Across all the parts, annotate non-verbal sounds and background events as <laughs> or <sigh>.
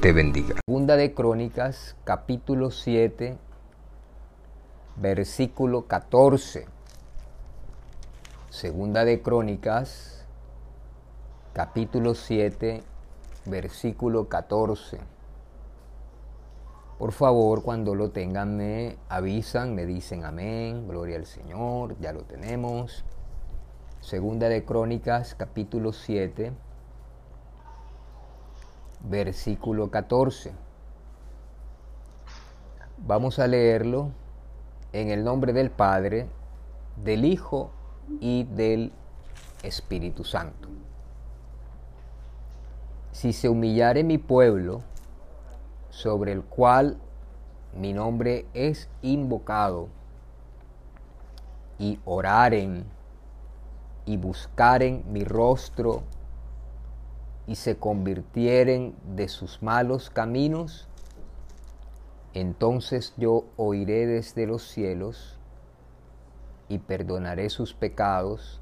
bendiga. Segunda de Crónicas, capítulo 7, versículo 14. Segunda de Crónicas, capítulo 7, versículo 14. Por favor, cuando lo tengan, me avisan, me dicen amén, gloria al Señor, ya lo tenemos. Segunda de Crónicas, capítulo 7, versículo 14. Vamos a leerlo en el nombre del Padre, del Hijo y del Espíritu Santo. Si se humillare mi pueblo, sobre el cual mi nombre es invocado, y oraren y buscaren mi rostro, y se convirtieren de sus malos caminos, entonces yo oiré desde los cielos y perdonaré sus pecados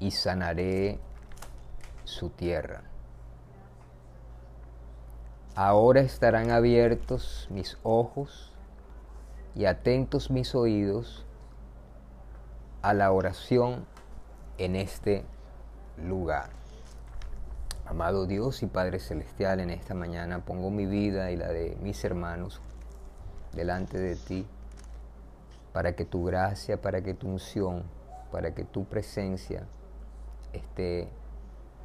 y sanaré su tierra. Ahora estarán abiertos mis ojos y atentos mis oídos a la oración en este lugar. Amado Dios y Padre Celestial, en esta mañana pongo mi vida y la de mis hermanos delante de ti para que tu gracia, para que tu unción, para que tu presencia esté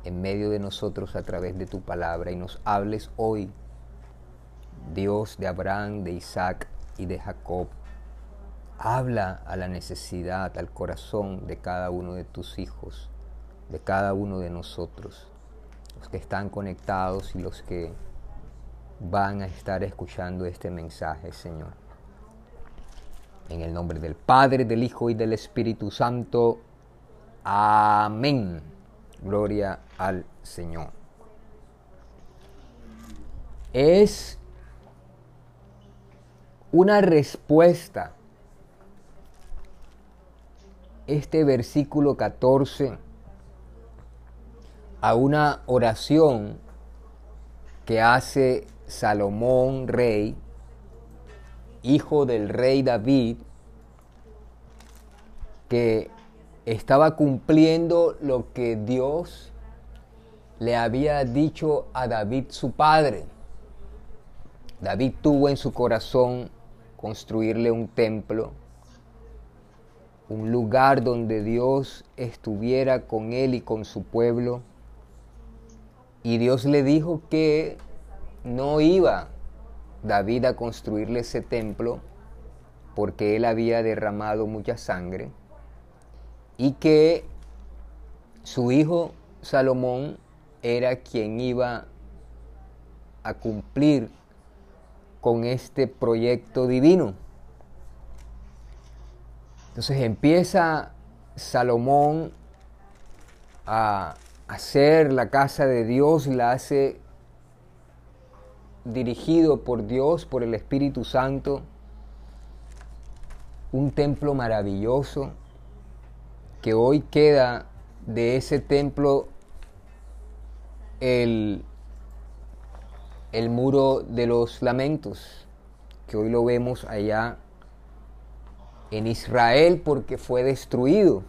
en medio de nosotros a través de tu palabra y nos hables hoy, Dios de Abraham, de Isaac y de Jacob. Habla a la necesidad, al corazón de cada uno de tus hijos, de cada uno de nosotros los que están conectados y los que van a estar escuchando este mensaje, Señor. En el nombre del Padre, del Hijo y del Espíritu Santo. Amén. Gloria al Señor. Es una respuesta. Este versículo 14 a una oración que hace Salomón rey, hijo del rey David, que estaba cumpliendo lo que Dios le había dicho a David su padre. David tuvo en su corazón construirle un templo, un lugar donde Dios estuviera con él y con su pueblo y Dios le dijo que no iba David a construirle ese templo porque él había derramado mucha sangre y que su hijo Salomón era quien iba a cumplir con este proyecto divino. Entonces empieza Salomón a hacer la casa de Dios, la hace dirigido por Dios, por el Espíritu Santo, un templo maravilloso que hoy queda de ese templo el, el muro de los lamentos, que hoy lo vemos allá en Israel porque fue destruido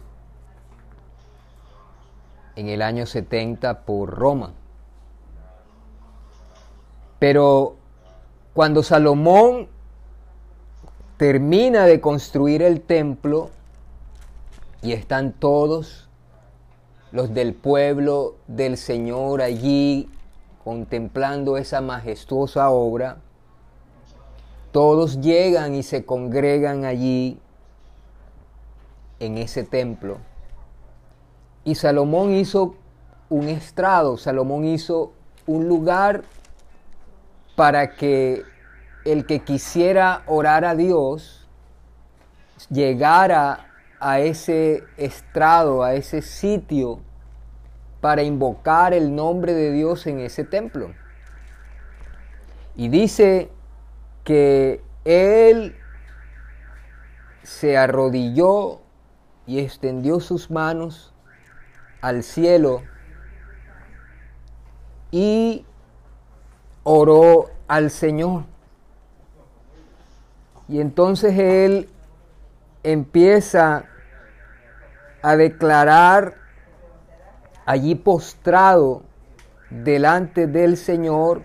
en el año 70 por Roma. Pero cuando Salomón termina de construir el templo y están todos los del pueblo del Señor allí contemplando esa majestuosa obra, todos llegan y se congregan allí en ese templo y Salomón hizo un estrado, Salomón hizo un lugar para que el que quisiera orar a Dios llegara a ese estrado, a ese sitio, para invocar el nombre de Dios en ese templo. Y dice que él se arrodilló y extendió sus manos al cielo y oró al Señor. Y entonces él empieza a declarar allí postrado delante del Señor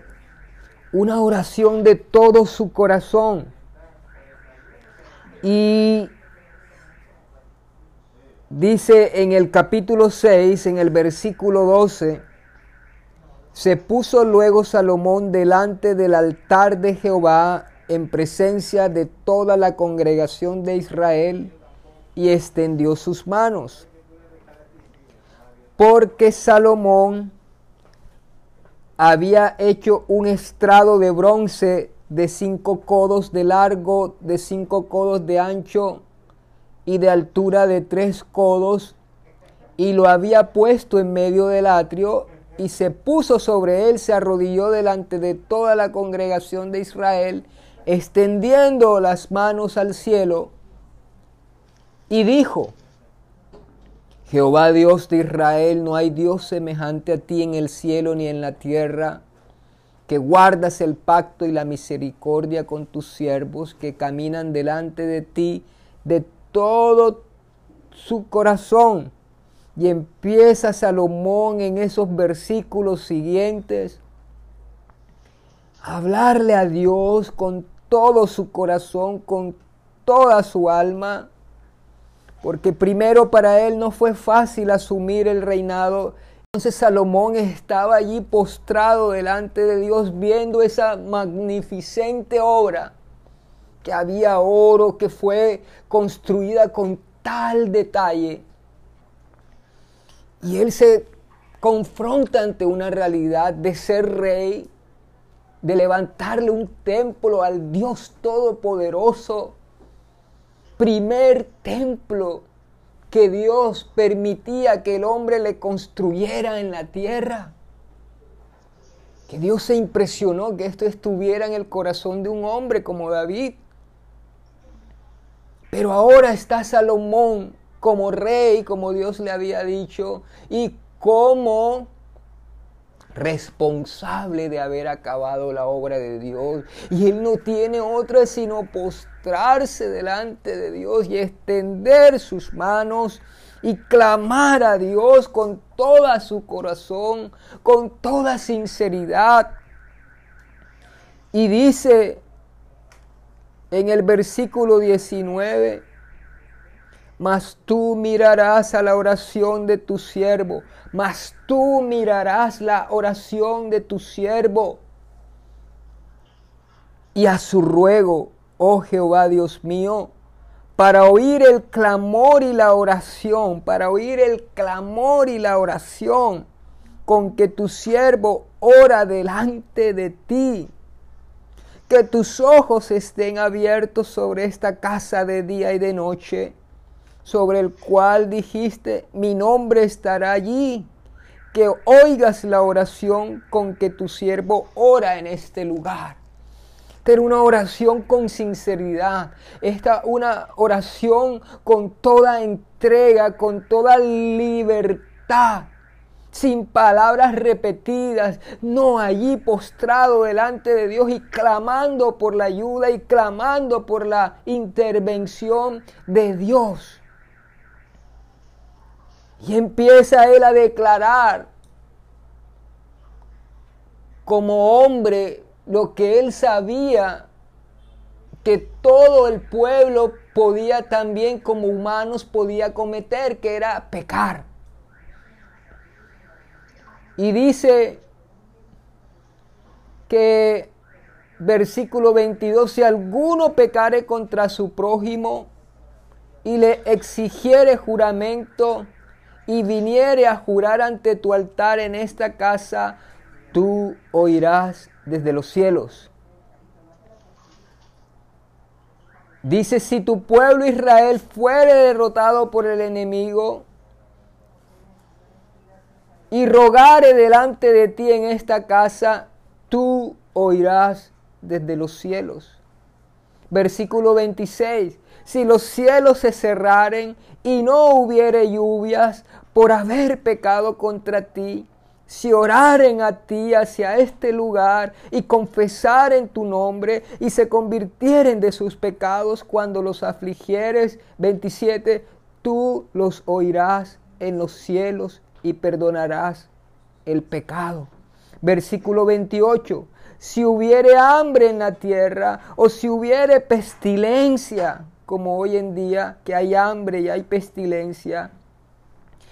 una oración de todo su corazón. Y dice en el capítulo 6, en el versículo 12, se puso luego Salomón delante del altar de Jehová en presencia de toda la congregación de Israel y extendió sus manos. Porque Salomón había hecho un estrado de bronce de cinco codos de largo, de cinco codos de ancho y de altura de tres codos, y lo había puesto en medio del atrio y se puso sobre él, se arrodilló delante de toda la congregación de Israel, extendiendo las manos al cielo, y dijo, Jehová Dios de Israel, no hay Dios semejante a ti en el cielo ni en la tierra, que guardas el pacto y la misericordia con tus siervos, que caminan delante de ti de todo su corazón y empieza Salomón en esos versículos siguientes a hablarle a Dios con todo su corazón, con toda su alma, porque primero para él no fue fácil asumir el reinado. Entonces Salomón estaba allí postrado delante de Dios viendo esa magnificente obra había oro, que fue construida con tal detalle y él se confronta ante una realidad de ser rey, de levantarle un templo al Dios Todopoderoso. Primer templo que Dios permitía que el hombre le construyera en la tierra. Que Dios se impresionó que esto estuviera en el corazón de un hombre como David. Pero ahora está Salomón como rey, como Dios le había dicho, y como responsable de haber acabado la obra de Dios. Y él no tiene otra sino postrarse delante de Dios y extender sus manos y clamar a Dios con toda su corazón, con toda sinceridad. Y dice en el versículo 19, mas tú mirarás a la oración de tu siervo, mas tú mirarás la oración de tu siervo y a su ruego, oh Jehová Dios mío, para oír el clamor y la oración, para oír el clamor y la oración con que tu siervo ora delante de ti. Que tus ojos estén abiertos sobre esta casa de día y de noche sobre el cual dijiste, mi nombre estará allí, que oigas la oración con que tu siervo ora en este lugar. Esta una oración con sinceridad, esta una oración con toda entrega, con toda libertad sin palabras repetidas, no allí postrado delante de Dios y clamando por la ayuda y clamando por la intervención de Dios. Y empieza él a declarar como hombre lo que él sabía que todo el pueblo podía también como humanos podía cometer, que era pecar. Y dice que versículo 22, si alguno pecare contra su prójimo y le exigiere juramento, y viniere a jurar ante tu altar en esta casa, tú oirás desde los cielos. Dice, si tu pueblo Israel fuere derrotado por el enemigo y rogare delante de ti en esta casa, tú oirás desde los cielos. Versículo 26. Si los cielos se cerraren y no hubiere lluvias por haber pecado contra ti, si oraren a ti hacia este lugar y confesaren tu nombre y se convirtieren de sus pecados cuando los afligieres, 27, tú los oirás en los cielos y perdonarás el pecado. Versículo 28, si hubiere hambre en la tierra o si hubiere pestilencia, como hoy en día que hay hambre y hay pestilencia,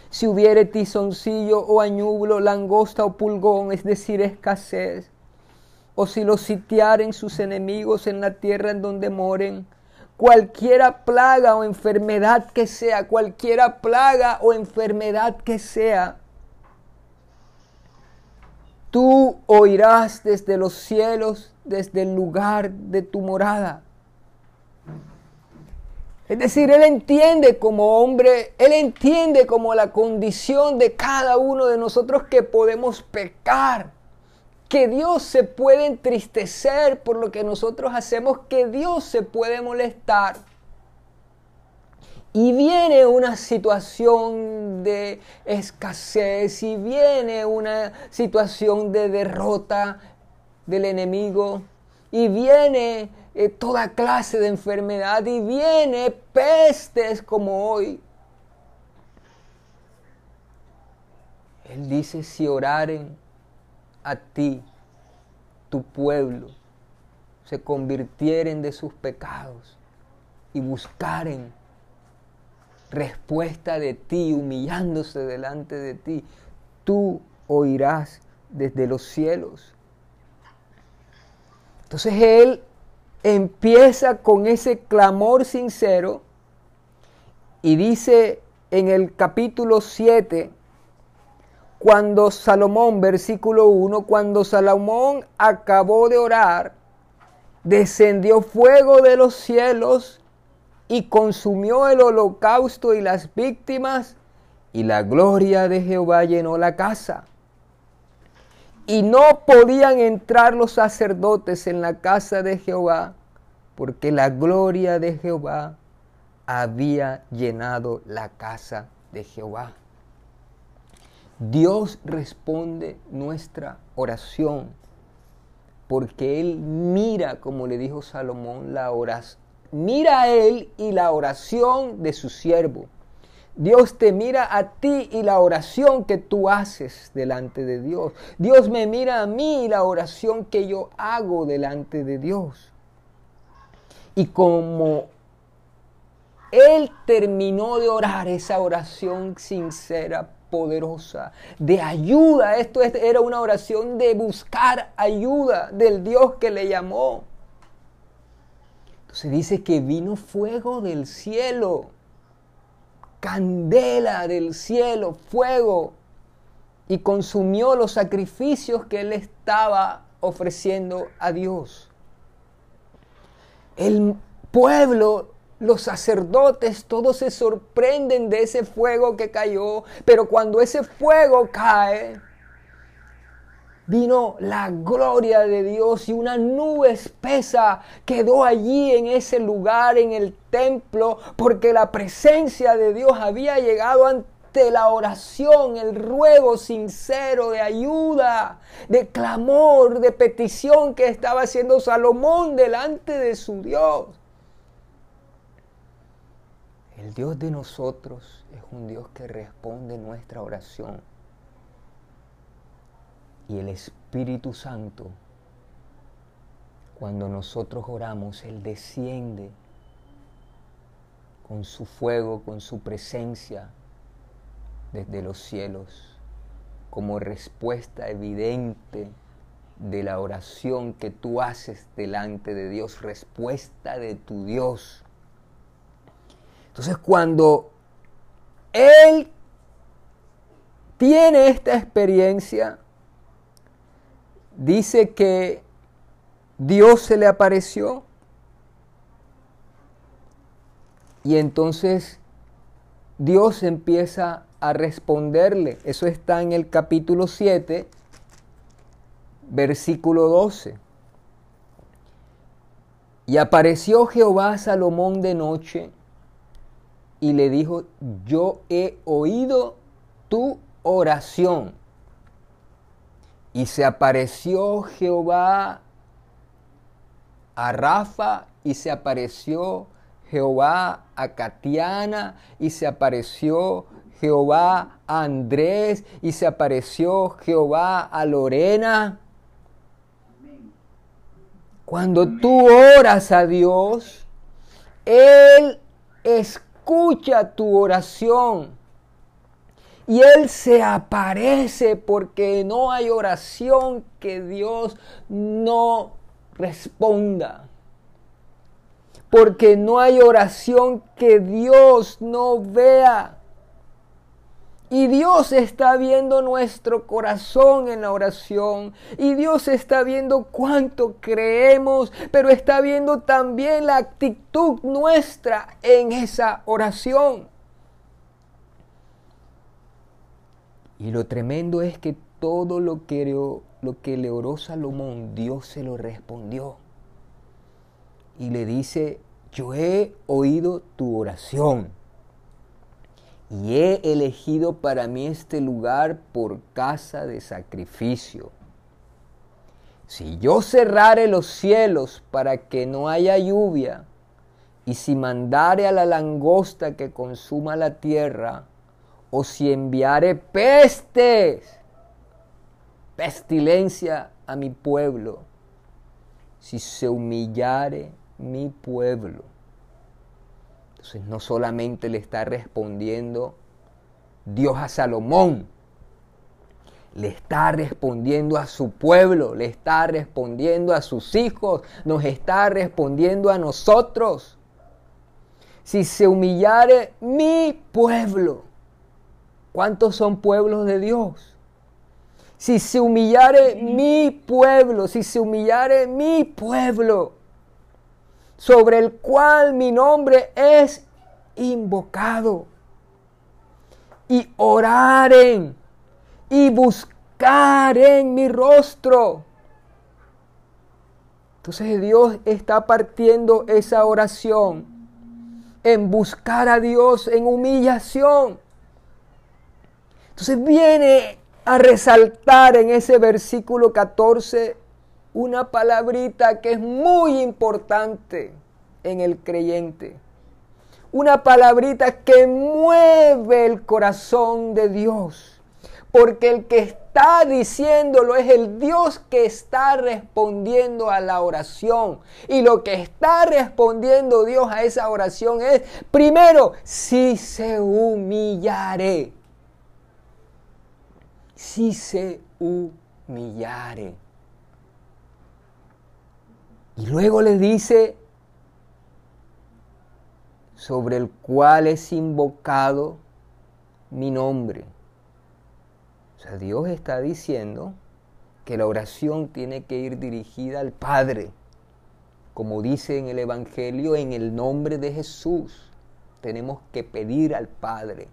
si hubiere tizoncillo o añublo, langosta o pulgón, es decir, escasez, o si los sitiaren sus enemigos en la tierra en donde moren, cualquiera plaga o enfermedad que sea, cualquiera plaga o enfermedad que sea, tú oirás desde los cielos, desde el lugar de tu morada. Es decir, Él entiende como hombre, Él entiende como la condición de cada uno de nosotros que podemos pecar, que Dios se puede entristecer por lo que nosotros hacemos, que Dios se puede molestar. Y viene una situación de escasez y viene una situación de derrota del enemigo y viene eh, toda clase de enfermedad y viene pestes como hoy. Él dice, si oraren a ti, tu pueblo, se convirtieren de sus pecados y buscaren respuesta de ti, humillándose delante de ti, tú oirás desde los cielos. Entonces Él empieza con ese clamor sincero y dice en el capítulo 7, cuando Salomón, versículo 1, cuando Salomón acabó de orar, descendió fuego de los cielos y consumió el holocausto y las víctimas, y la gloria de Jehová llenó la casa y no podían entrar los sacerdotes en la casa de Jehová, porque la gloria de Jehová había llenado la casa de Jehová. Dios responde nuestra oración, porque Él mira, como le dijo Salomón, la oración. Mira a Él y la oración de su siervo. Dios te mira a ti y la oración que tú haces delante de Dios. Dios me mira a mí y la oración que yo hago delante de Dios. Y como Él terminó de orar esa oración sincera, poderosa, de ayuda, esto era una oración de buscar ayuda del Dios que le llamó. Entonces dice que vino fuego del cielo candela del cielo, fuego, y consumió los sacrificios que él estaba ofreciendo a Dios. El pueblo, los sacerdotes, todos se sorprenden de ese fuego que cayó, pero cuando ese fuego cae, vino la gloria de Dios y una nube espesa quedó allí en ese lugar, en el templo, porque la presencia de Dios había llegado ante la oración, el ruego sincero de ayuda, de clamor, de petición que estaba haciendo Salomón delante de su Dios. El Dios de nosotros es un Dios que responde nuestra oración y el Espíritu Santo, cuando nosotros oramos, Él desciende con su fuego, con su presencia desde los cielos, como respuesta evidente de la oración que tú haces delante de Dios, respuesta de tu Dios. Entonces cuando Él tiene esta experiencia, dice que Dios se le apareció. Y entonces Dios empieza a responderle. Eso está en el capítulo 7, versículo 12. Y apareció Jehová a Salomón de noche y le dijo, yo he oído tu oración. Y se apareció Jehová a Rafa y se apareció Jehová a Catiana y se apareció Jehová a Andrés y se apareció Jehová a Lorena. Cuando tú oras a Dios, Él escucha tu oración. Y Él se aparece porque no hay oración que Dios no responda. Porque no hay oración que Dios no vea. Y Dios está viendo nuestro corazón en la oración. Y Dios está viendo cuánto creemos, pero está viendo también la actitud nuestra en esa oración. Y lo tremendo es que todo lo que, lo le oró Salomón, Dios se lo respondió. Y le dice, yo he oído tu oración y he elegido para mí este lugar por casa de sacrificio. Si yo cerrare los cielos para que no haya lluvia, y si mandare a la langosta que consuma la tierra, o si enviare pestes, pestilencia a mi pueblo, si se humillare mi pueblo. Entonces no solamente le está respondiendo Dios a Salomón, le está respondiendo a su pueblo, le está respondiendo a sus hijos, nos está respondiendo a nosotros. Si se humillare mi pueblo, ¿cuántos son pueblos de Dios? Si se humillare mi pueblo, si se humillare mi pueblo, sobre el cual mi nombre es invocado, y oraren y buscaren mi rostro. Entonces Dios está partiendo esa oración en buscar a Dios en humillación. Entonces viene a resaltar en ese versículo 14 una palabrita que es muy importante en el creyente. Una palabrita que mueve el corazón de Dios. Porque el que está diciéndolo es el Dios que está respondiendo a la oración. Y lo que está respondiendo Dios a esa oración es, primero, si se humillare si se humillare. Y luego le dice, sobre el cual es invocado mi nombre. O sea, Dios está diciendo que la oración tiene que ir dirigida al Padre, como dice en el Evangelio, en el nombre de Jesús. Tenemos que pedir al Padre.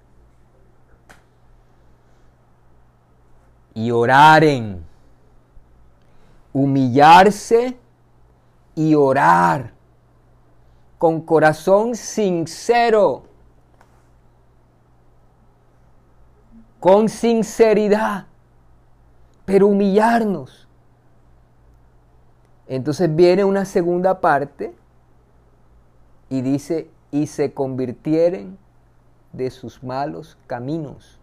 y oraren. Humillarse y orar con corazón sincero, con sinceridad, pero humillarnos. Entonces viene una segunda parte y dice, y se convirtieren de sus malos caminos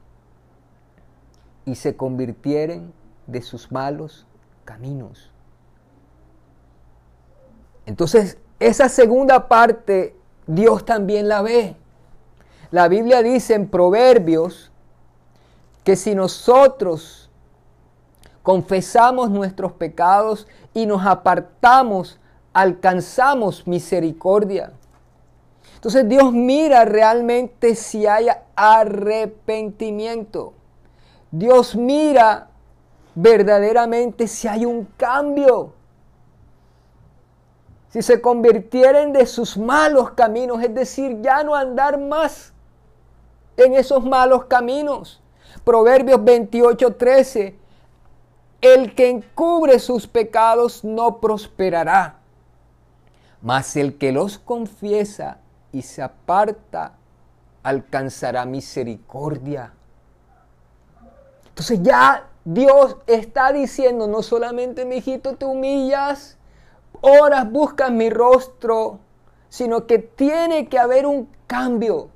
y se convirtieren de sus malos caminos. Entonces, esa segunda parte Dios también la ve. La Biblia dice en Proverbios que si nosotros confesamos nuestros pecados y nos apartamos, alcanzamos misericordia. Entonces Dios mira realmente si hay arrepentimiento. Dios mira verdaderamente si hay un cambio. Si se convirtieren de sus malos caminos, es decir, ya no andar más en esos malos caminos. Proverbios 28, 13, el que encubre sus pecados no prosperará, mas el que los confiesa y se aparta alcanzará misericordia. Entonces ya Dios está diciendo, no solamente, mi hijito, te humillas, oras, buscas mi rostro, sino que tiene que haber un cambio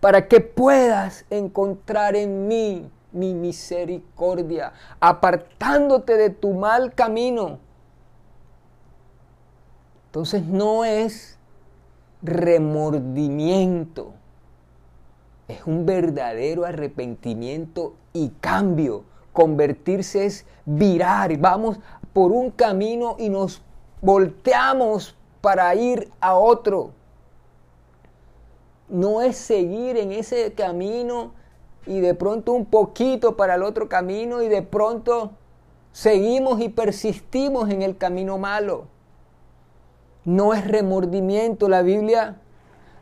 para que puedas encontrar en mí mi misericordia, apartándote de tu mal camino. Entonces no es remordimiento, es un verdadero arrepentimiento y cambio. Convertirse es virar, vamos por un camino y nos volteamos para ir a otro. No es seguir en ese camino y de pronto un poquito para el otro camino y de pronto seguimos y persistimos en el camino malo. No es remordimiento. La Biblia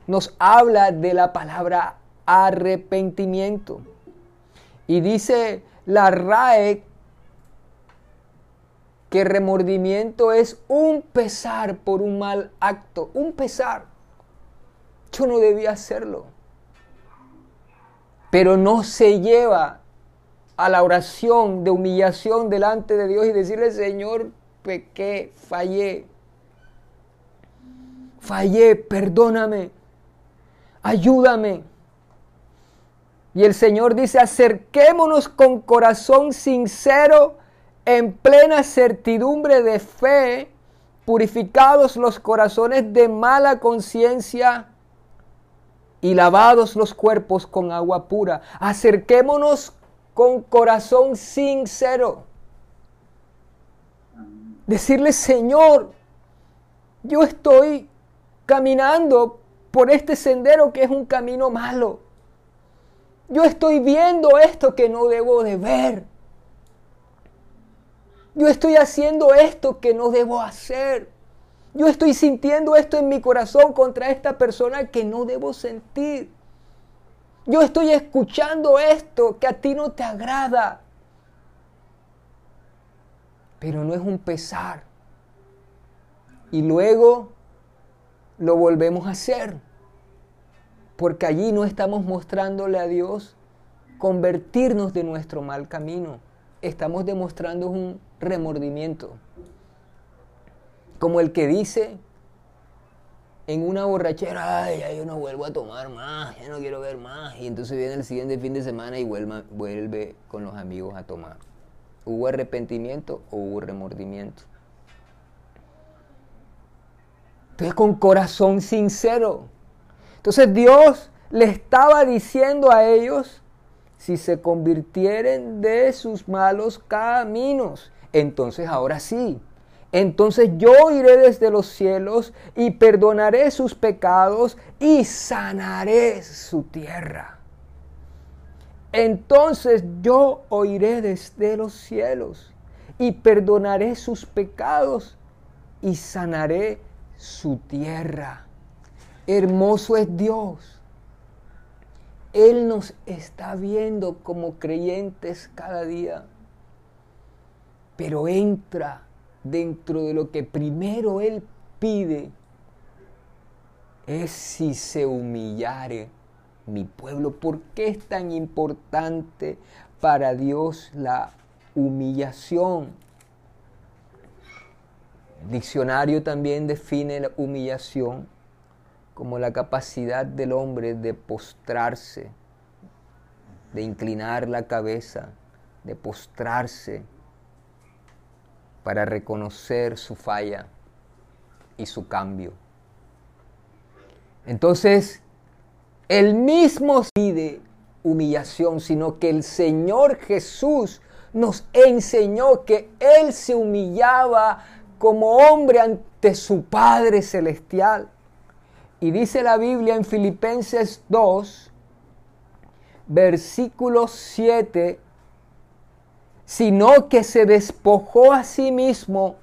nos habla de la palabra arrepentimiento. Y dice la RAE que remordimiento es un pesar por un mal acto, un pesar. Yo no debía hacerlo. Pero no se lleva a la oración de humillación delante de Dios y decirle, Señor, pequé, fallé. Fallé, perdóname. Ayúdame. Y el Señor dice, acerquémonos con corazón sincero, en plena certidumbre de fe, purificados los corazones de mala conciencia y lavados los cuerpos con agua pura. Acerquémonos con corazón sincero. Decirle, Señor, yo estoy caminando por este sendero que es un camino malo. Yo estoy viendo esto que no debo de ver. Yo estoy haciendo esto que no debo hacer. Yo estoy sintiendo esto en mi corazón contra esta persona que no debo sentir. Yo estoy escuchando esto que a ti no te agrada. Pero no es un pesar. Y luego lo volvemos a hacer. Porque allí no estamos mostrándole a Dios convertirnos de nuestro mal camino. Estamos demostrando un remordimiento como el que dice en una borrachera, ay, ya yo no vuelvo a tomar más, ya no quiero ver más. Y entonces viene el siguiente fin de semana y vuelve, con los amigos a tomar. ¿Hubo arrepentimiento o hubo remordimiento? Entonces con corazón sincero. Entonces Dios le estaba diciendo a ellos, si se convirtieren de sus malos caminos, entonces ahora sí, entonces yo iré desde los cielos y perdonaré sus pecados y sanaré su tierra. Entonces yo oiré desde los cielos y perdonaré sus pecados y sanaré su tierra. Hermoso es Dios. Él nos está viendo como creyentes cada día. Pero entra dentro de lo que primero Él pide es si se humillare mi pueblo. ¿Por qué es tan importante para Dios la humillación? El diccionario también define la humillación como la capacidad del hombre de postrarse, de inclinar la cabeza, de postrarse para reconocer su falla y su cambio. Entonces, el mismo pide humillación, sino que el Señor Jesús nos enseñó que Él se humillaba como hombre ante su Padre Celestial. Y dice la Biblia en Filipenses 2, versículo 7 sino que se despojó a sí mismo,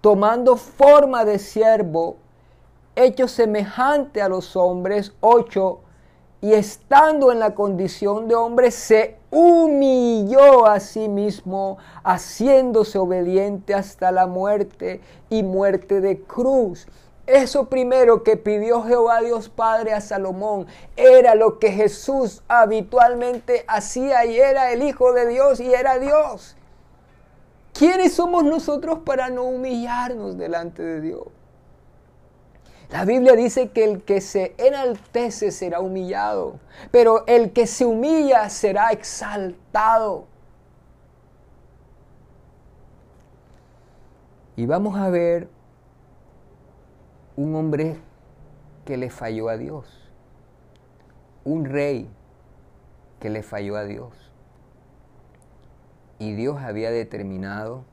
tomando forma de siervo, hecho semejante a los hombres. 8. Y estando en la condición de hombre, se humilló a sí mismo, haciéndose obediente hasta la muerte y muerte de cruz. Eso primero que pidió Jehová Dios Padre a Salomón era lo que Jesús habitualmente hacía y era el Hijo de Dios y era Dios. ¿Quiénes somos nosotros para no humillarnos delante de Dios? La Biblia dice que el que se enaltece será humillado, pero el que se humilla será exaltado. Y vamos a ver un hombre que le falló a Dios, un rey que le falló a Dios. Y Dios había determinado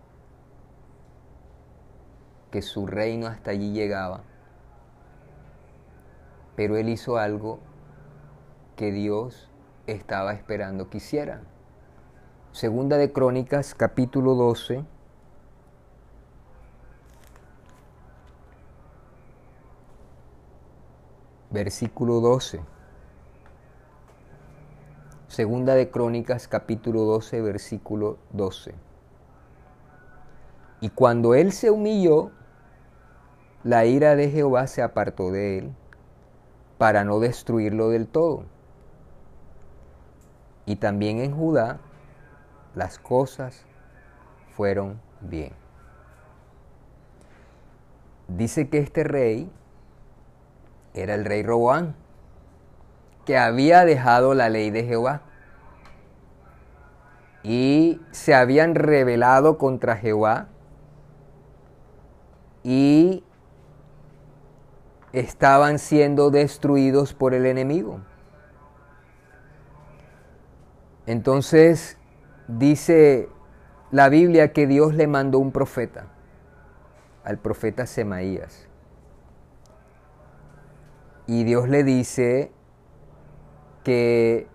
que su reino hasta allí llegaba pero él hizo algo que Dios estaba esperando que hiciera. Segunda de Crónicas, capítulo 12. Versículo 12. Segunda de Crónicas, capítulo 12, versículo 12. Y cuando él se humilló, la ira de Jehová se apartó de él para no destruirlo del todo. Y también en Judá las cosas fueron bien. Dice que este rey era el rey Roboán, que había dejado la ley de Jehová y se habían rebelado contra Jehová y estaban siendo destruidos por el enemigo. Entonces dice la Biblia que Dios le mandó un profeta, al profeta Semaías. Y Dios le dice que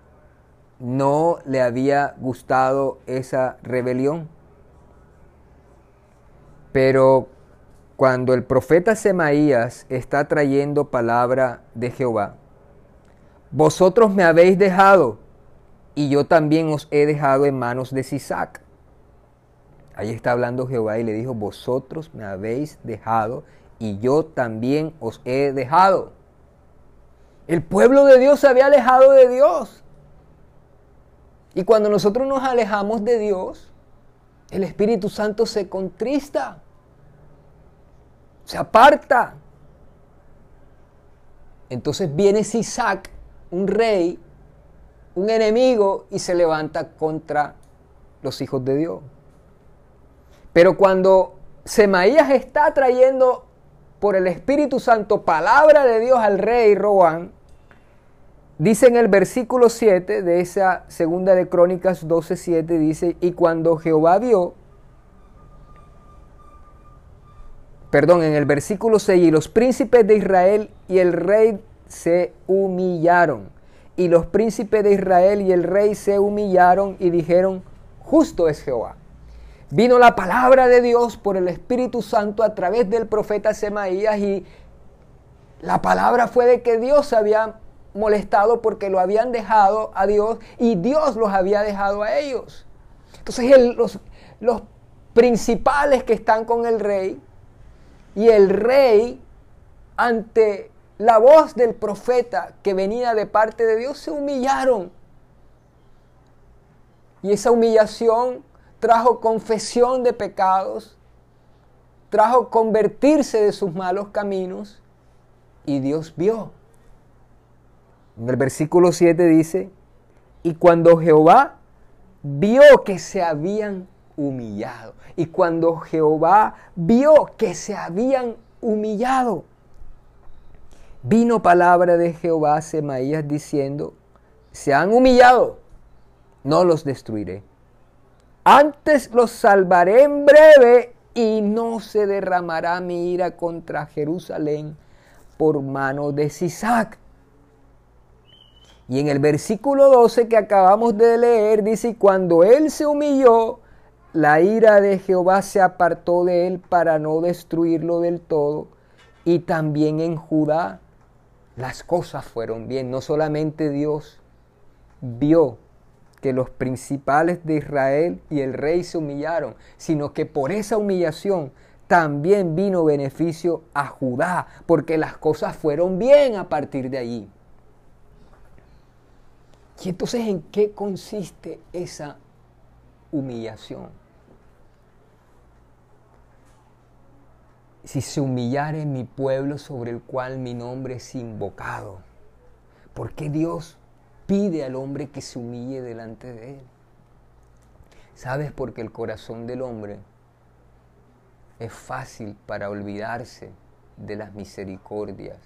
no le había gustado esa rebelión. Pero cuando el profeta Semaías está trayendo palabra de Jehová, vosotros me habéis dejado y yo también os he dejado en manos de Sisac. Ahí está hablando Jehová y le dijo, vosotros me habéis dejado y yo también os he dejado. El pueblo de Dios se había alejado de Dios. Y cuando nosotros nos alejamos de Dios, el Espíritu Santo se contrista se aparta. Entonces viene Sisac, un rey, un enemigo, y se levanta contra los hijos de Dios. Pero cuando Semaías está trayendo por el Espíritu Santo palabra de Dios al rey Roán, dice en el versículo 7 de esa segunda de Crónicas 12:7 dice, "Y cuando Jehová vio perdón, en el versículo 6, y los príncipes de Israel y el rey se humillaron. Y los príncipes de Israel y el rey se humillaron y dijeron, justo es Jehová. Vino la palabra de Dios por el Espíritu Santo a través del profeta Semaías y la palabra fue de que Dios había molestado porque lo habían dejado a Dios y Dios los había dejado a ellos. Entonces los, los principales que están con el rey y el rey, ante la voz del profeta que venía de parte de Dios, se humillaron. Y esa humillación trajo confesión de pecados, trajo convertirse de sus malos caminos y Dios vio. En el versículo 7 dice, y cuando Jehová vio que se habían humillado. Y cuando Jehová vio que se habían humillado, vino palabra de Jehová a Semaías diciendo, se han humillado, no los destruiré. Antes los salvaré en breve y no se derramará mi ira contra Jerusalén por mano de Sisac. Y en el versículo 12 que acabamos de leer dice, cuando él se humilló, la ira de Jehová se apartó de él para no destruirlo del todo. Y también en Judá las cosas fueron bien. No solamente Dios vio que los principales de Israel y el rey se humillaron, sino que por esa humillación también vino beneficio a Judá, porque las cosas fueron bien a partir de allí. Y entonces, ¿en qué consiste esa humillación? Si se humillare mi pueblo sobre el cual mi nombre es invocado, ¿por qué Dios pide al hombre que se humille delante de él? ¿Sabes? Porque el corazón del hombre es fácil para olvidarse de las misericordias,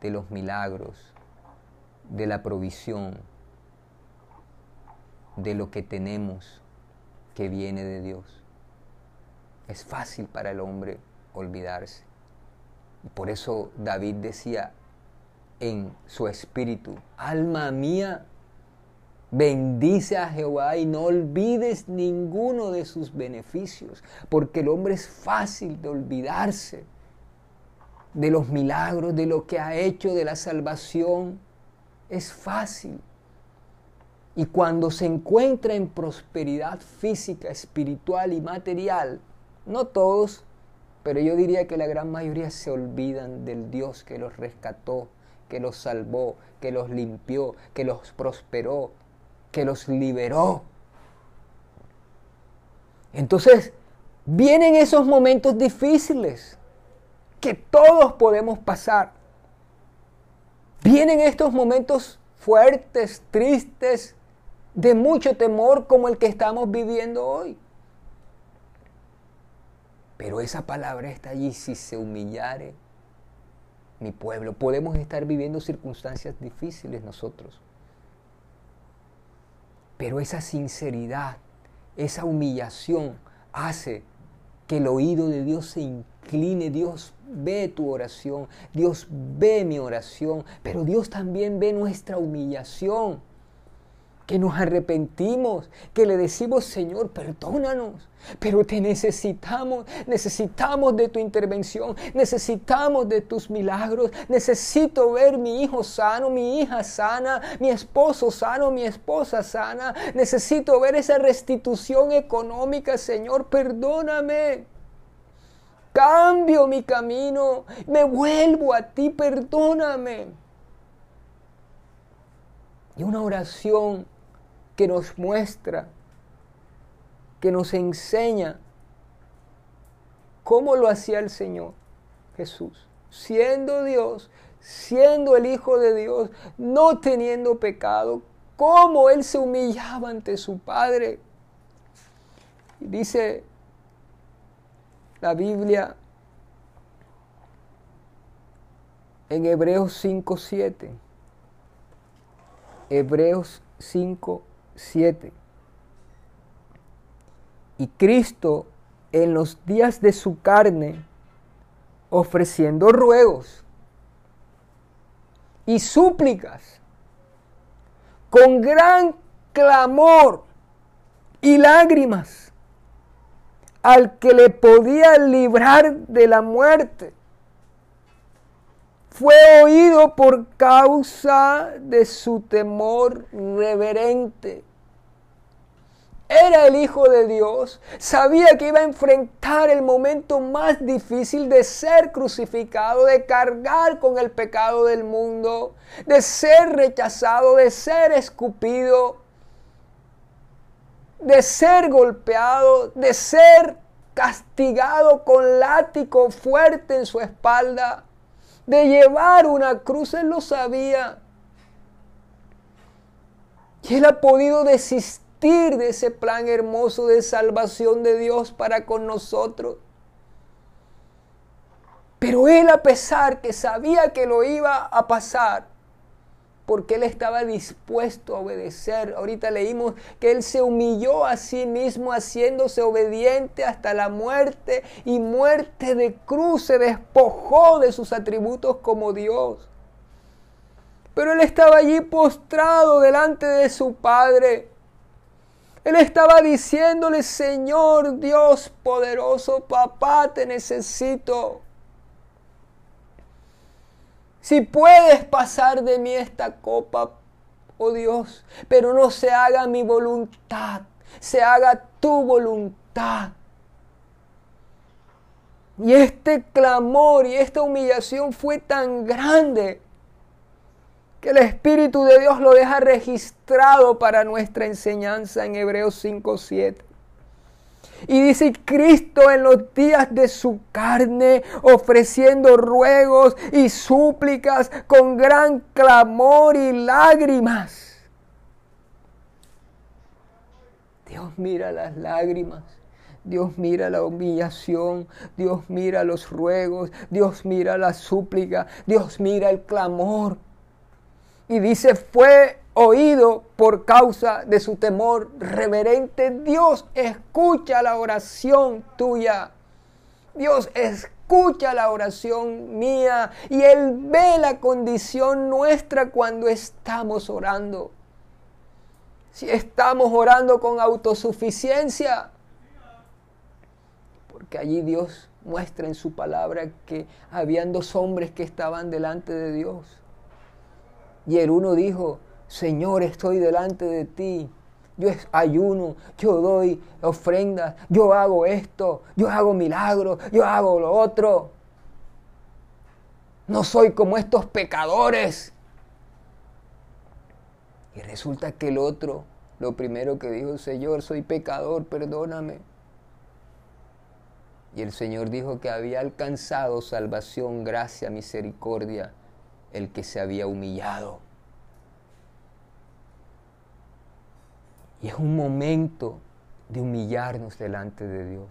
de los milagros, de la provisión, de lo que tenemos que viene de Dios. Es fácil para el hombre olvidarse. Y por eso David decía en su espíritu, alma mía, bendice a Jehová y no olvides ninguno de sus beneficios, porque el hombre es fácil de olvidarse de los milagros, de lo que ha hecho, de la salvación es fácil. Y cuando se encuentra en prosperidad física, espiritual y material, no todos, pero yo diría que la gran mayoría se olvidan del Dios que los rescató, que los salvó, que los limpió, que los prosperó, que los liberó. Entonces, vienen esos momentos difíciles que todos podemos pasar. Vienen estos momentos fuertes, tristes, de mucho temor como el que estamos viviendo hoy. Pero esa palabra está allí, si se humillare mi pueblo. Podemos estar viviendo circunstancias difíciles nosotros. Pero esa sinceridad, esa humillación hace que el oído de Dios se incline, Dios ve tu oración, Dios ve mi oración, pero Dios también ve nuestra humillación, que nos arrepentimos, que le decimos, Señor, perdónanos, pero te necesitamos, necesitamos de tu intervención, necesitamos de tus milagros, necesito ver mi hijo sano, mi hija sana, mi esposo sano, mi esposa sana, necesito ver esa restitución económica, Señor, perdóname cambio mi camino, me vuelvo a ti, perdóname. Y una oración que nos muestra, que nos enseña cómo lo hacía el Señor Jesús, siendo Dios, siendo el Hijo de Dios, no teniendo pecado, cómo Él se humillaba ante su Padre. Dice la Biblia en Hebreos 5.7. Hebreos 5.7. Y Cristo en los días de su carne, ofreciendo ruegos y súplicas, con gran clamor y lágrimas, al que le podía librar de la muerte. Fue oído por causa de su temor reverente. Era el Hijo de Dios, sabía que iba a enfrentar el momento más difícil de ser crucificado, de cargar con el pecado del mundo, de ser rechazado, de ser escupido de ser golpeado, de ser castigado con látigo fuerte en su espalda, de llevar una cruz, él lo sabía. Y él ha podido desistir de ese plan hermoso de salvación de Dios para con nosotros. Pero él a pesar que sabía que lo iba a pasar, porque él estaba dispuesto a obedecer. Ahorita leímos que él se humilló a sí mismo haciéndose obediente hasta la muerte y muerte de cruz, se despojó de sus atributos como Dios. Pero él estaba allí postrado delante de su Padre. Él estaba diciéndole, Señor Dios poderoso, papá, te necesito. Si puedes pasar de mí esta copa, oh Dios, pero no se haga mi voluntad, se haga tu voluntad. Y este clamor y esta humillación fue tan grande que el Espíritu de Dios lo deja registrado para nuestra enseñanza en Hebreos 5.7. Y dice Cristo en los días de su carne, ofreciendo ruegos y súplicas con gran clamor y lágrimas. Dios mira las lágrimas. Dios mira la humillación, Dios mira los ruegos, Dios mira la súplica, Dios mira el clamor. Y dice, fue oído por causa de su temor reverente. Dios escucha la oración tuya. Dios escucha la oración mía y Él ve la condición nuestra cuando estamos orando. Si estamos orando con autosuficiencia, porque allí Dios muestra en su palabra que habían dos hombres que estaban delante de Dios. Y el uno dijo, Señor, estoy delante de ti. Yo ayuno, yo doy ofrendas, yo hago esto, yo hago milagros, yo hago lo otro. No soy como estos pecadores. Y resulta que el otro, lo primero que dijo, Señor, soy pecador, perdóname. Y el Señor dijo que había alcanzado salvación, gracia, misericordia, el que se había humillado. Y es un momento de humillarnos delante de Dios.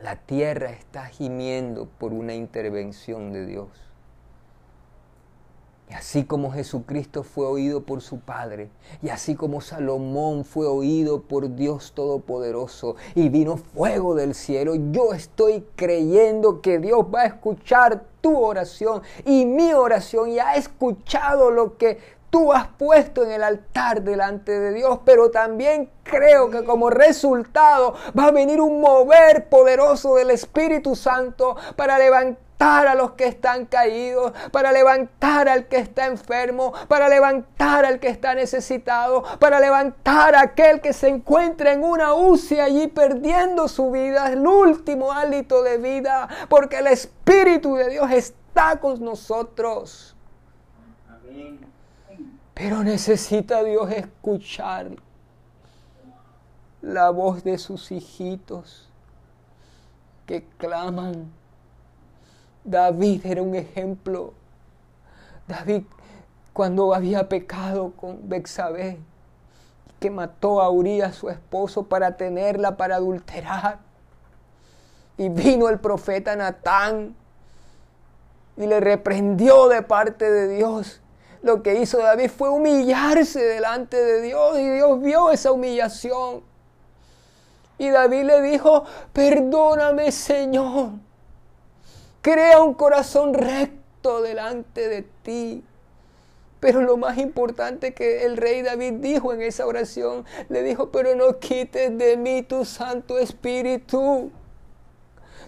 La tierra está gimiendo por una intervención de Dios. Así como Jesucristo fue oído por su Padre, y así como Salomón fue oído por Dios Todopoderoso, y vino fuego del cielo, yo estoy creyendo que Dios va a escuchar tu oración y mi oración, y ha escuchado lo que tú has puesto en el altar delante de Dios, pero también creo que como resultado va a venir un mover poderoso del Espíritu Santo para levantar a los que están caídos, para levantar al que está enfermo, para levantar al que está necesitado, para levantar a aquel que se encuentra en una UCI allí perdiendo su vida, el último hálito de vida, porque el Espíritu de Dios está con nosotros. Amén. Pero necesita Dios escuchar la voz de sus hijitos que claman. David era un ejemplo. David cuando había pecado con Bexabé, que mató a Urias su esposo para tenerla para adulterar. Y vino el profeta Natán y le reprendió de parte de Dios lo que hizo David fue humillarse delante de Dios y Dios vio esa humillación. Y David le dijo, perdóname Señor, crea un corazón recto delante de ti. Pero lo más importante que el rey David dijo en esa oración, le dijo, pero no quites de mí tu Santo Espíritu.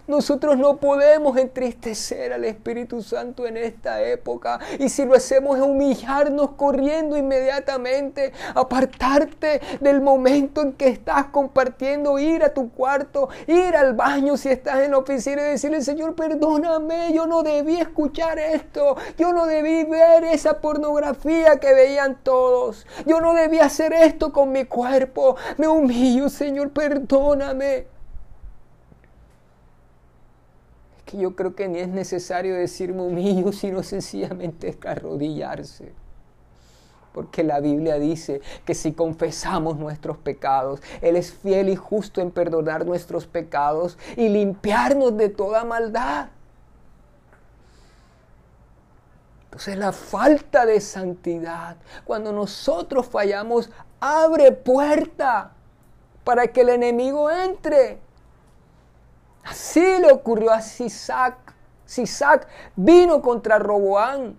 Nosotros no podemos entristecer al Espíritu Santo en esta época. Y si lo hacemos es humillarnos corriendo inmediatamente, apartarte del momento en que estás compartiendo, ir a tu cuarto, ir al baño si estás en la oficina y decirle, Señor, perdóname, yo no debí escuchar esto, yo no debí ver esa pornografía que veían todos, yo no debí hacer esto con mi cuerpo, me humillo, Señor, perdóname que yo creo que ni es necesario decirme humillo, <laughs> sino sencillamente arrodillarse. Porque la Biblia dice que si confesamos nuestros pecados, Él es fiel y justo en perdonar nuestros pecados y limpiarnos de toda maldad. Entonces la falta de santidad, cuando nosotros fallamos, abre puerta para que el enemigo entre. Así le ocurrió a Sisac. Sisac vino contra Roboán.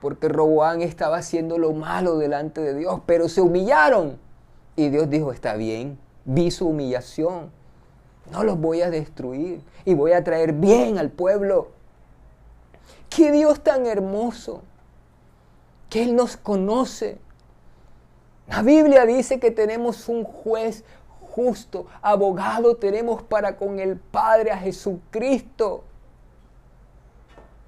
porque Roboán estaba haciendo lo malo delante de Dios, pero se humillaron. Y Dios dijo, está bien, vi su humillación, no los voy a destruir y voy a traer bien al pueblo. Qué Dios tan hermoso, que Él nos conoce. La Biblia dice que tenemos un juez justo, abogado tenemos para con el Padre a Jesucristo.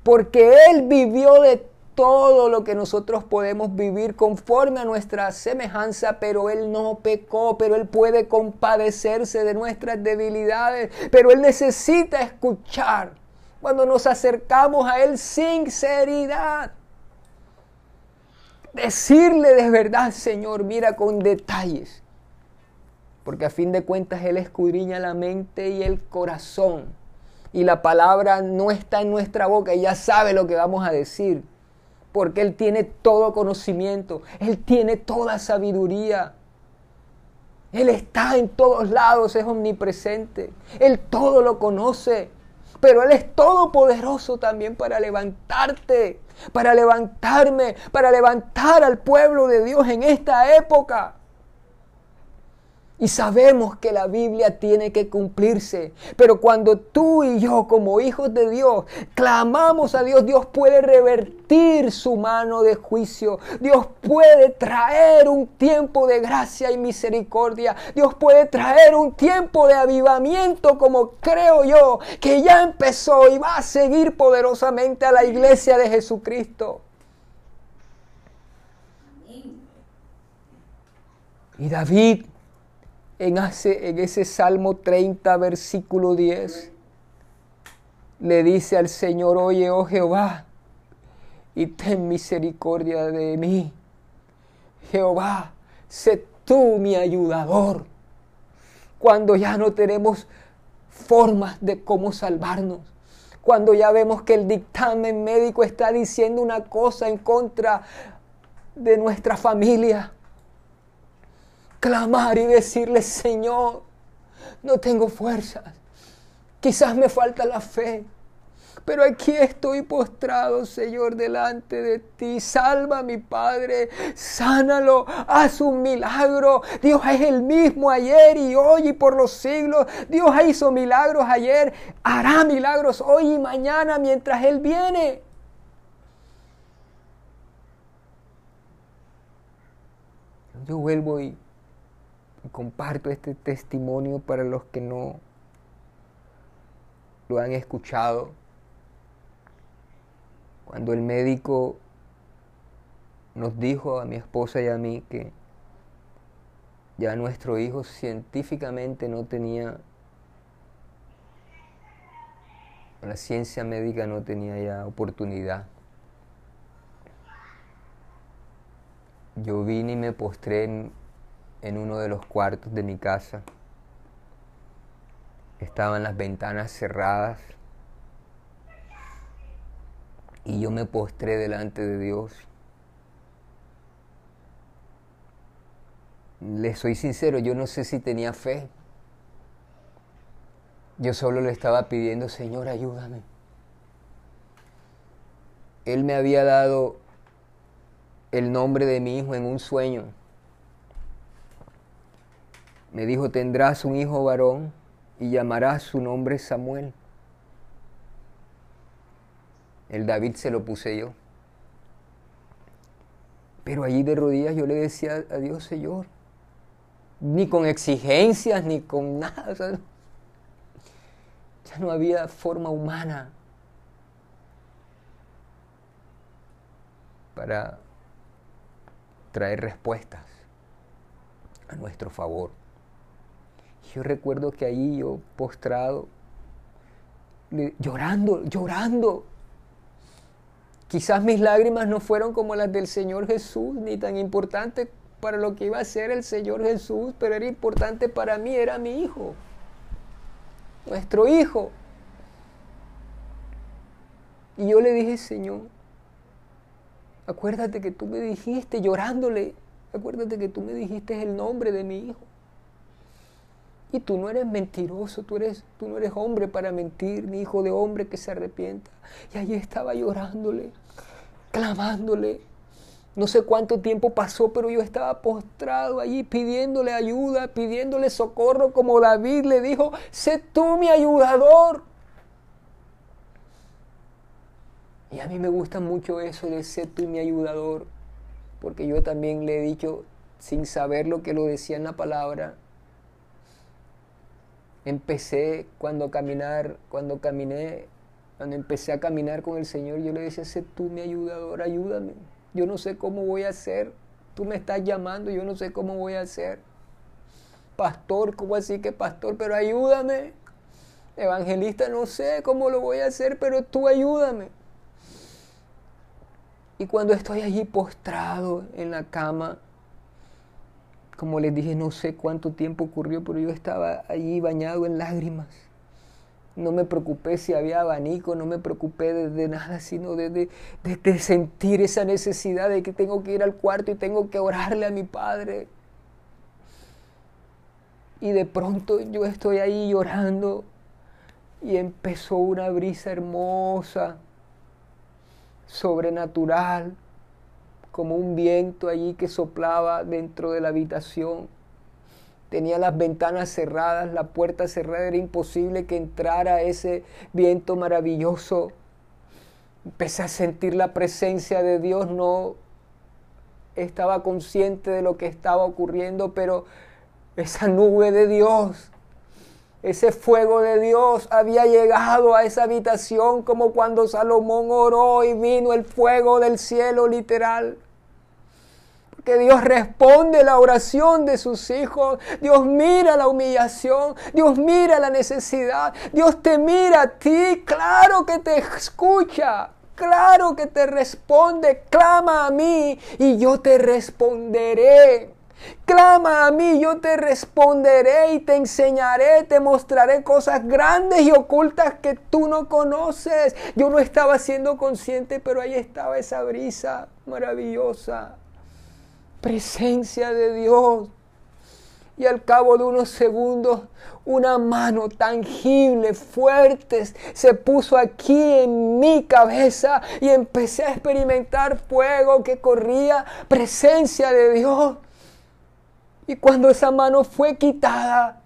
Porque Él vivió de todo lo que nosotros podemos vivir conforme a nuestra semejanza, pero Él no pecó, pero Él puede compadecerse de nuestras debilidades, pero Él necesita escuchar cuando nos acercamos a Él sinceridad. Decirle de verdad, Señor, mira con detalles, porque a fin de cuentas Él escudriña la mente y el corazón, y la palabra no está en nuestra boca, ya sabe lo que vamos a decir porque Él tiene todo conocimiento, Él tiene toda sabiduría. Él está en todos lados, es omnipresente, Él todo lo conoce, pero Él es todopoderoso también para levantarte, para levantarme, para levantar al pueblo de Dios en esta época. Y sabemos que la Biblia tiene que cumplirse. Pero cuando tú y yo como hijos de Dios clamamos a Dios, Dios puede revertir su mano de juicio. Dios puede traer un tiempo de gracia y misericordia. Dios puede traer un tiempo de avivamiento como creo yo que ya empezó y va a seguir poderosamente a la iglesia de Jesucristo. Y David en, ese Salmo 30, versículo 10, le dice al Señor, oye, oh Jehová, y ten misericordia de mí. Jehová, sé tú mi ayudador. Cuando ya no tenemos formas de cómo salvarnos. Cuando ya vemos que el dictamen médico está diciendo una cosa en contra de nuestra familia clamar y decirle, Señor, no tengo fuerzas, quizás me falta la fe, pero aquí estoy postrado, Señor, delante de ti. Salva a mi Padre, sánalo, haz un milagro. Dios es el mismo ayer y hoy y por los siglos. Dios hizo milagros ayer, hará milagros hoy y mañana mientras Él viene. Yo vuelvo y comparto este testimonio para los que no lo han escuchado. Cuando el médico nos dijo a mi esposa y a mí que ya nuestro hijo científicamente no tenía, la ciencia médica no tenía ya oportunidad. Yo vine y me postré en, en uno de los cuartos de mi casa. Estaban las ventanas cerradas y yo me postré delante de Dios. Le soy sincero, yo no sé si tenía fe. Yo solo le estaba pidiendo, Señor, ayúdame. Él me había dado el nombre de mi hijo en un sueño me dijo, tendrás un hijo varón y llamarás su nombre Samuel. El David se lo puse yo. Pero allí de rodillas yo le decía a Dios, Señor, ni con exigencias, ni con nada. ya no había forma humana para traer respuestas a nuestro favor. Yo recuerdo que ahí yo postrado, llorando, llorando. Quizás mis lágrimas no fueron como las del Señor Jesús, ni tan importantes para lo que iba a ser el Señor Jesús, pero era importante para mí, era mi hijo, nuestro hijo. Y yo le dije, Señor, acuérdate que tú me dijiste, llorándole, acuérdate que tú me dijiste el nombre de mi hijo. Y tú no eres mentiroso, tú, eres, tú no eres hombre para mentir, ni hijo de hombre que se arrepienta. Y allí estaba llorándole, clamándole. No sé cuánto tiempo pasó, pero yo estaba postrado allí pidiéndole ayuda, pidiéndole socorro, como David le dijo, sé tú mi ayudador. Y a mí me gusta mucho eso de ser tú mi ayudador, porque yo también le he dicho, sin saber lo que lo decía en la palabra, empecé cuando caminar, cuando caminé, cuando empecé a caminar con el Señor, yo le decía, sé tú mi ayudador, ayúdame. Yo no sé cómo voy a hacer. Tú me estás llamando, yo no sé cómo voy a hacer. Pastor, ¿cómo así que pastor? Pero ayúdame. Evangelista, no sé cómo lo voy a hacer, pero tú ayúdame. Y cuando estoy allí postrado en la cama, como les dije, no sé cuánto tiempo ocurrió, pero yo estaba allí bañado en lágrimas. No me preocupé si había abanico, no me preocupé de, nada, sino de, de, sentir esa necesidad de que tengo que ir al cuarto y tengo que orarle a mi padre. Y de pronto yo estoy ahí llorando y empezó una brisa hermosa, sobrenatural como un viento allí que soplaba dentro de la habitación. Tenía las ventanas cerradas, la puerta cerrada, era imposible que entrara ese viento maravilloso. Empecé a sentir la presencia de Dios, no estaba consciente de lo que estaba ocurriendo, pero esa nube de Dios, ese fuego de Dios había llegado a esa habitación como cuando Salomón oró y vino el fuego del cielo literal que Dios responde la oración de sus hijos. Dios mira la humillación. Dios mira la necesidad. Dios te mira a ti. Claro que te escucha. Claro que te responde. Clama a mí y yo te responderé. Clama a mí, yo te responderé y te enseñaré, te mostraré cosas grandes y ocultas que tú no conoces. Yo no estaba siendo consciente, pero ahí estaba esa brisa maravillosa presencia de Dios. Y al cabo de unos segundos, una mano tangible, fuerte, se puso aquí en mi cabeza y empecé a experimentar fuego que corría, presencia de Dios. Y cuando esa mano fue quitada,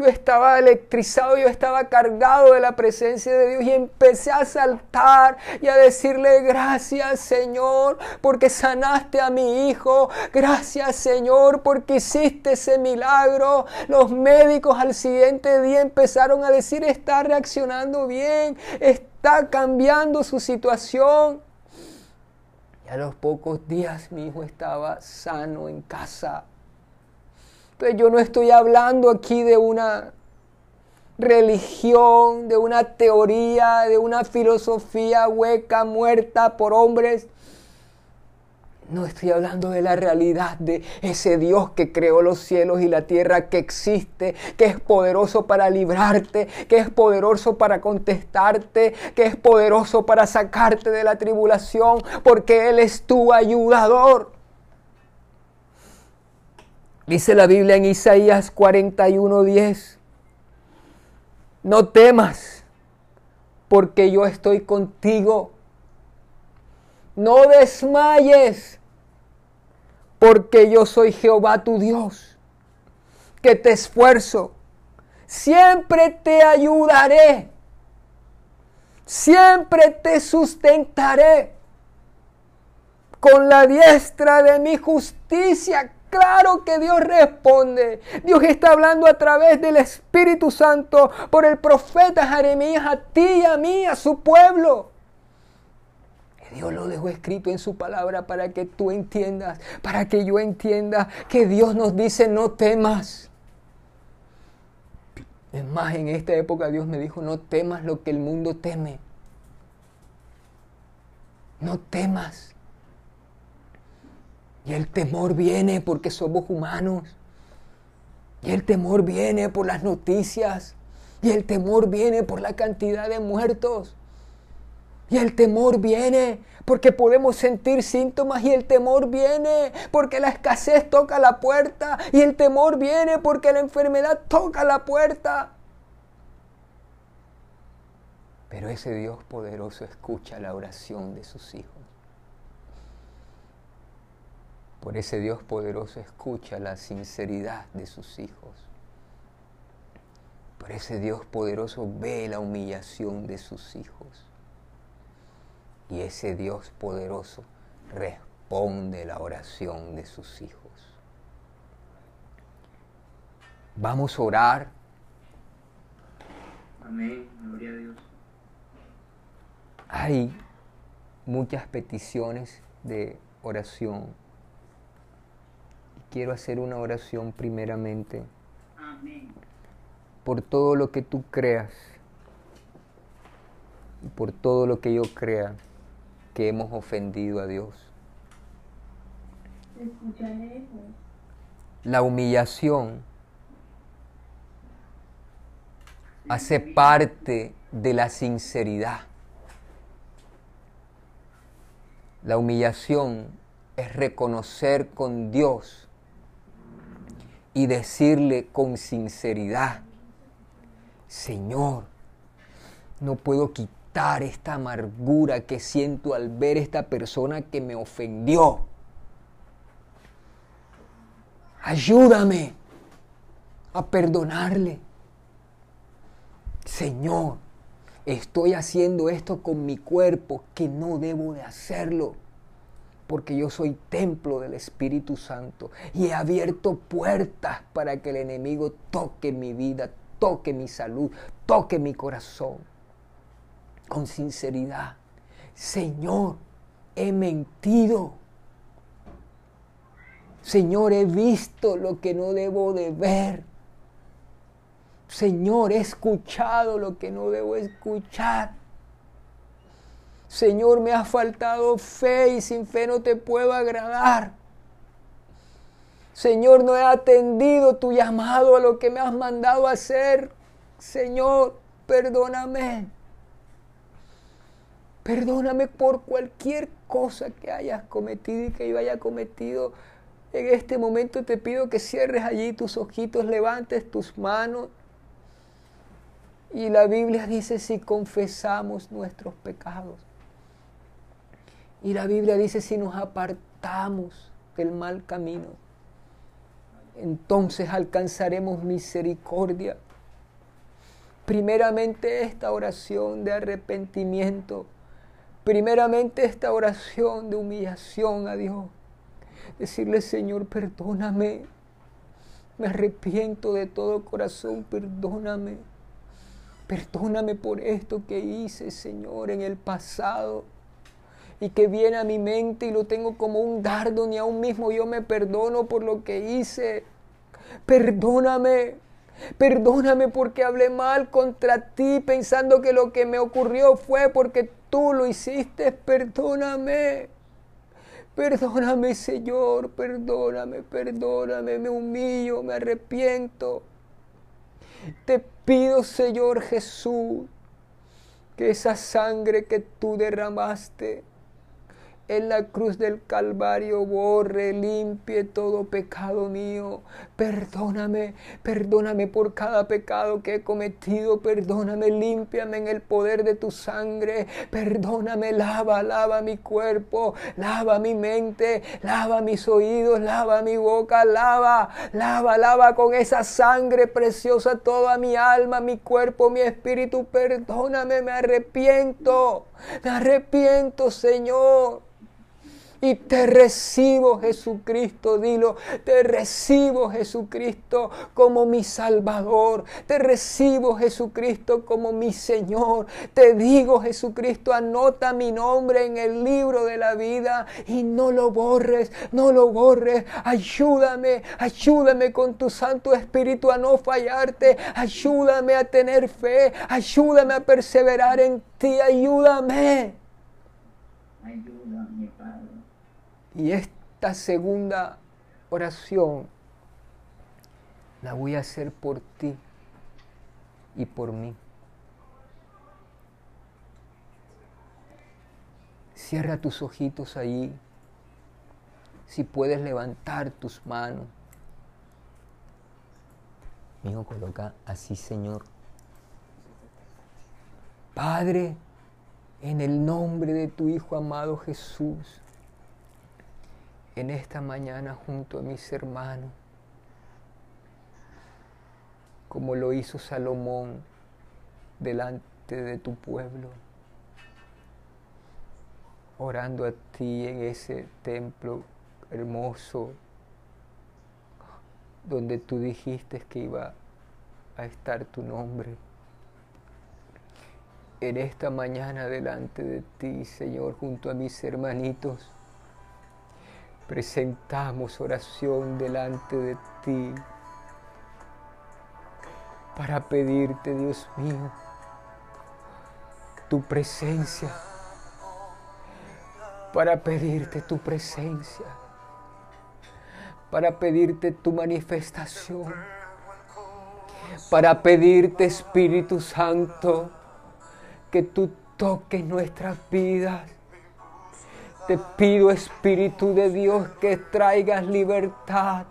yo estaba electrizado, yo estaba cargado de la presencia de Dios y empecé a saltar y a decirle gracias Señor porque sanaste a mi hijo, gracias Señor porque hiciste ese milagro. Los médicos al siguiente día empezaron a decir está reaccionando bien, está cambiando su situación. Y a los pocos días mi hijo estaba sano en casa yo no estoy hablando aquí de una religión, de una teoría, de una filosofía hueca, muerta por hombres. No estoy hablando de la realidad de ese Dios que creó los cielos y la tierra, que existe, que es poderoso para librarte, que es poderoso para contestarte, que es poderoso para sacarte de la tribulación, porque Él es tu ayudador. Dice la Biblia en Isaías 41:10, no temas, porque yo estoy contigo. No desmayes, porque yo soy Jehová tu Dios, que te esfuerzo. Siempre te ayudaré. Siempre te sustentaré con la diestra de mi justicia Claro que Dios responde. Dios está hablando a través del Espíritu Santo por el profeta Jeremías a ti y a mí, a su pueblo. Dios lo dejó escrito en su palabra para que tú entiendas, para que yo entienda que Dios nos dice no temas. Es más, en esta época Dios me dijo, no temas lo que el mundo teme. No temas. Y el temor viene porque somos humanos. Y el temor viene por las noticias. Y el temor viene por la cantidad de muertos. Y el temor viene porque podemos sentir síntomas y el temor viene porque la escasez toca la puerta y el temor viene porque la enfermedad toca la puerta. Pero ese Dios poderoso escucha la oración de sus hijos. Por ese Dios poderoso escucha la sinceridad de sus hijos. Por ese Dios poderoso ve la humillación de sus hijos. Y ese Dios poderoso responde la oración de sus hijos. Vamos a orar. Amén, gloria a Dios. Hay muchas peticiones de oración. Quiero hacer una oración primeramente Amén. por todo lo que tú creas y por todo lo que yo crea que hemos ofendido a Dios. Lejos. La humillación hace parte de la sinceridad. La humillación es reconocer con Dios y decirle con sinceridad, Señor, no puedo quitar esta amargura que siento al ver esta persona que me ofendió. Ayúdame a perdonarle. Señor, estoy haciendo esto con mi cuerpo que no debo de hacerlo, porque yo soy templo del Espíritu Santo y he abierto puertas para que el enemigo toque mi vida, toque mi salud, toque mi corazón. Con sinceridad, Señor, he mentido. Señor, he visto lo que no debo de ver. Señor, he escuchado lo que no debo escuchar. Señor, me ha faltado fe y sin fe no te puedo agradar. Señor, no he atendido tu llamado a lo que me has mandado hacer. Señor, perdóname. Perdóname por cualquier cosa que hayas cometido y que yo haya cometido. En este momento te pido que cierres allí tus ojitos, levantes tus manos y la Biblia dice si confesamos nuestros pecados. Y la Biblia dice si nos apartamos del mal camino, entonces alcanzaremos misericordia. Primeramente esta oración de arrepentimiento, primeramente esta oración de humillación a Dios. Decirle, Señor, perdóname. Me arrepiento de todo corazón, perdóname. Perdóname por esto que hice, Señor, en el pasado y que viene a mi mente y lo tengo como un dardo, ni aún mismo yo me perdono por lo que hice. Perdóname, perdóname porque hablé mal contra ti pensando que lo que me ocurrió fue porque tú lo hiciste. Perdóname. Perdóname, Señor, perdóname, perdóname, me humillo, me arrepiento. Te pido, Señor Jesús, que esa sangre que tú derramaste en la cruz del Calvario borre, limpie todo pecado mío. Perdóname, perdóname por cada pecado que he cometido. Perdóname, límpiame en el poder de tu sangre. Perdóname, lava, lava mi cuerpo, lava mi mente, lava mis oídos, lava mi boca, lava, lava, lava con esa sangre preciosa toda mi alma, mi cuerpo, mi espíritu. Perdóname, me arrepiento. Me arrepiento, Señor. Y te recibo Jesucristo, dilo, te recibo Jesucristo como mi Salvador, te recibo Jesucristo como mi Señor, te digo Jesucristo, anota mi nombre en el libro de la vida y no lo borres, no lo borres, ayúdame, ayúdame con tu Santo Espíritu a no fallarte, ayúdame a tener fe, ayúdame a perseverar en ti, ayúdame. Ayúdame. Y esta segunda oración la voy a hacer por ti y por mí. Cierra tus ojitos ahí. Si puedes levantar tus manos. Hijo, coloca así, Señor. Padre, en el nombre de tu Hijo amado Jesús en esta mañana junto a mis hermanos, como lo hizo Salomón delante de tu pueblo, orando a ti en ese templo hermoso donde tú dijiste que iba a estar tu nombre. En esta mañana delante de ti, Señor, junto a mis hermanitos, presentamos oración delante de ti para pedirte, Dios mío, tu presencia, para pedirte tu presencia para pedirte tu manifestación, para pedirte Espíritu Santo, que tú toques nuestras vidas. Te pido Espíritu de Dios que traigas libertad.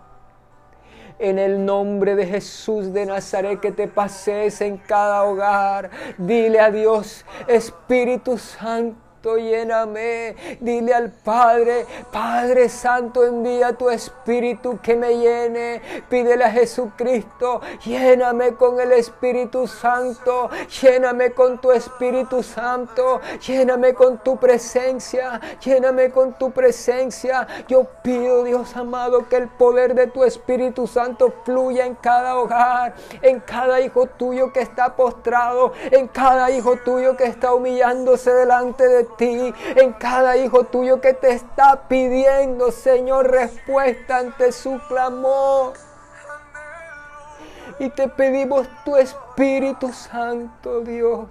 En el nombre de Jesús de Nazaret que te pases en cada hogar. Dile a Dios, Espíritu Santo lléname. Dile al Padre, Padre Santo, envía tu Espíritu que me llene. Pídele a Jesucristo, lléname con el Espíritu Santo, lléname con tu Espíritu Santo, lléname con tu presencia, lléname con tu presencia. Yo pido, Dios amado, que el poder de tu Espíritu Santo fluya en cada hogar, en cada hijo tuyo que está postrado, en cada hijo tuyo que está humillándose delante de ti, en cada hijo tuyo que te está pidiendo, Señor, respuesta ante su clamor. Y te pedimos tu Espíritu Santo, Dios.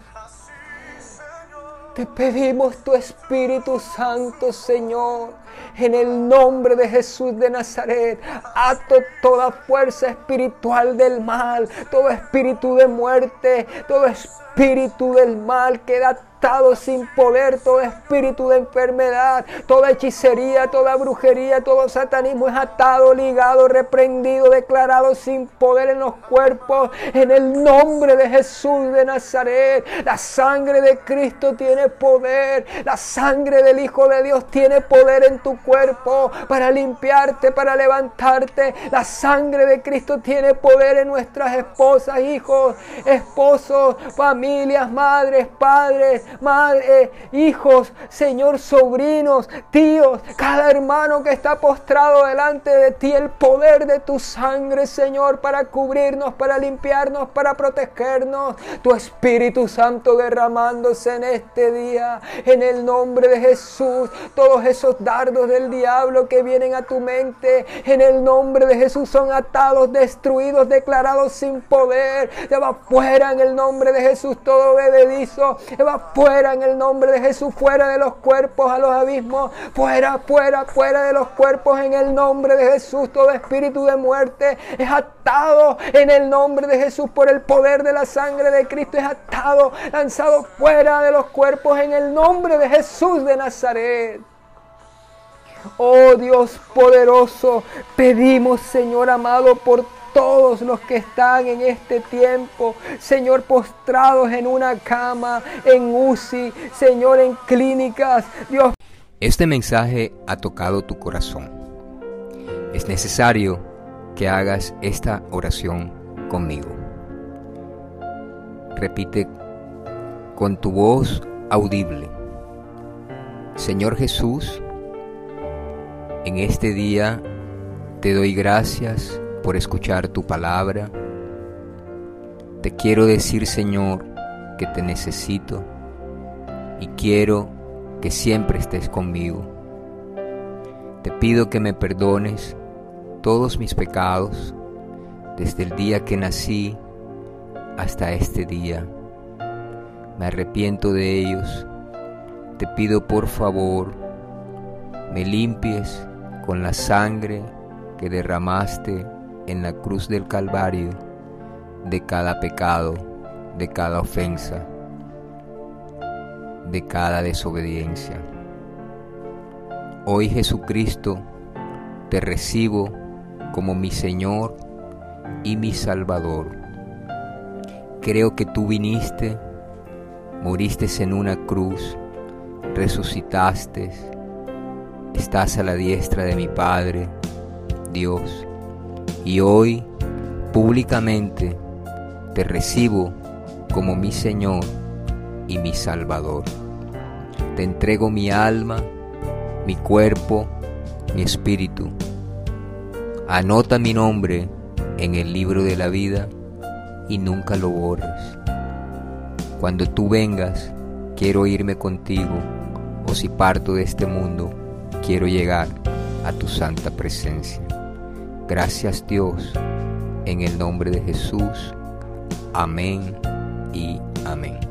Te pedimos tu Espíritu Santo, Señor, en el nombre de Jesús de Nazaret. Ato toda fuerza espiritual del mal, todo espíritu de muerte, todo espíritu del mal que da sin poder, todo espíritu de enfermedad, toda hechicería, toda brujería, todo satanismo es atado, ligado, reprendido, declarado sin poder en los cuerpos, en el nombre de Jesús de Nazaret. La sangre de Cristo tiene poder, la sangre del Hijo de Dios tiene poder en tu cuerpo para limpiarte, para levantarte. La sangre de Cristo tiene poder en nuestras esposas, hijos, esposos, familias, madres, padres, madre, hijos, Señor, sobrinos, tíos, cada hermano que está postrado delante de ti, el poder de tu sangre, Señor, para cubrirnos, para limpiarnos, para protegernos. Tu Espíritu Santo derramándose en este día, en el nombre de Jesús. Todos esos dardos del diablo que vienen a tu mente, en el nombre de Jesús son atados, destruidos, declarados sin poder. Te va en el nombre de Jesús todo bebedizo. Va fuera en el nombre de Jesús, fuera de los cuerpos a los abismos, fuera, fuera, fuera de los cuerpos en el nombre de Jesús. Todo espíritu de muerte es atado en el nombre de Jesús por el poder de la sangre de Cristo. Es atado, lanzado fuera de los cuerpos en el nombre de Jesús de Nazaret. Oh Dios poderoso, pedimos Señor amado por todos los que están en este tiempo, Señor, postrados en una cama, en UCI, Señor, en clínicas, Dios. Este mensaje ha tocado tu corazón. Es necesario que hagas esta oración conmigo. Repite con tu voz audible. Señor Jesús, en este día te doy gracias por escuchar tu palabra. Te quiero decir, Señor, que te necesito y quiero que siempre estés conmigo. Te pido que me perdones todos mis pecados desde el día que nací hasta este día. Me arrepiento de ellos. Te pido por favor, me limpies con la sangre que derramaste en la cruz del Calvario de cada pecado, de cada ofensa, de cada desobediencia. Hoy Jesucristo te recibo como mi Señor y mi Salvador. Creo que tú viniste, moriste en una cruz, resucitaste, estás a la diestra de mi Padre, Dios, y hoy públicamente te recibo como mi Señor y mi Salvador. Te entrego mi alma, mi cuerpo, mi espíritu. Anota mi nombre en el libro de la vida y nunca lo borres. Cuando tú vengas, quiero irme contigo, o si parto de este mundo, quiero llegar a tu santa presencia. Gracias Dios, en el nombre de Jesús. Amén y amén.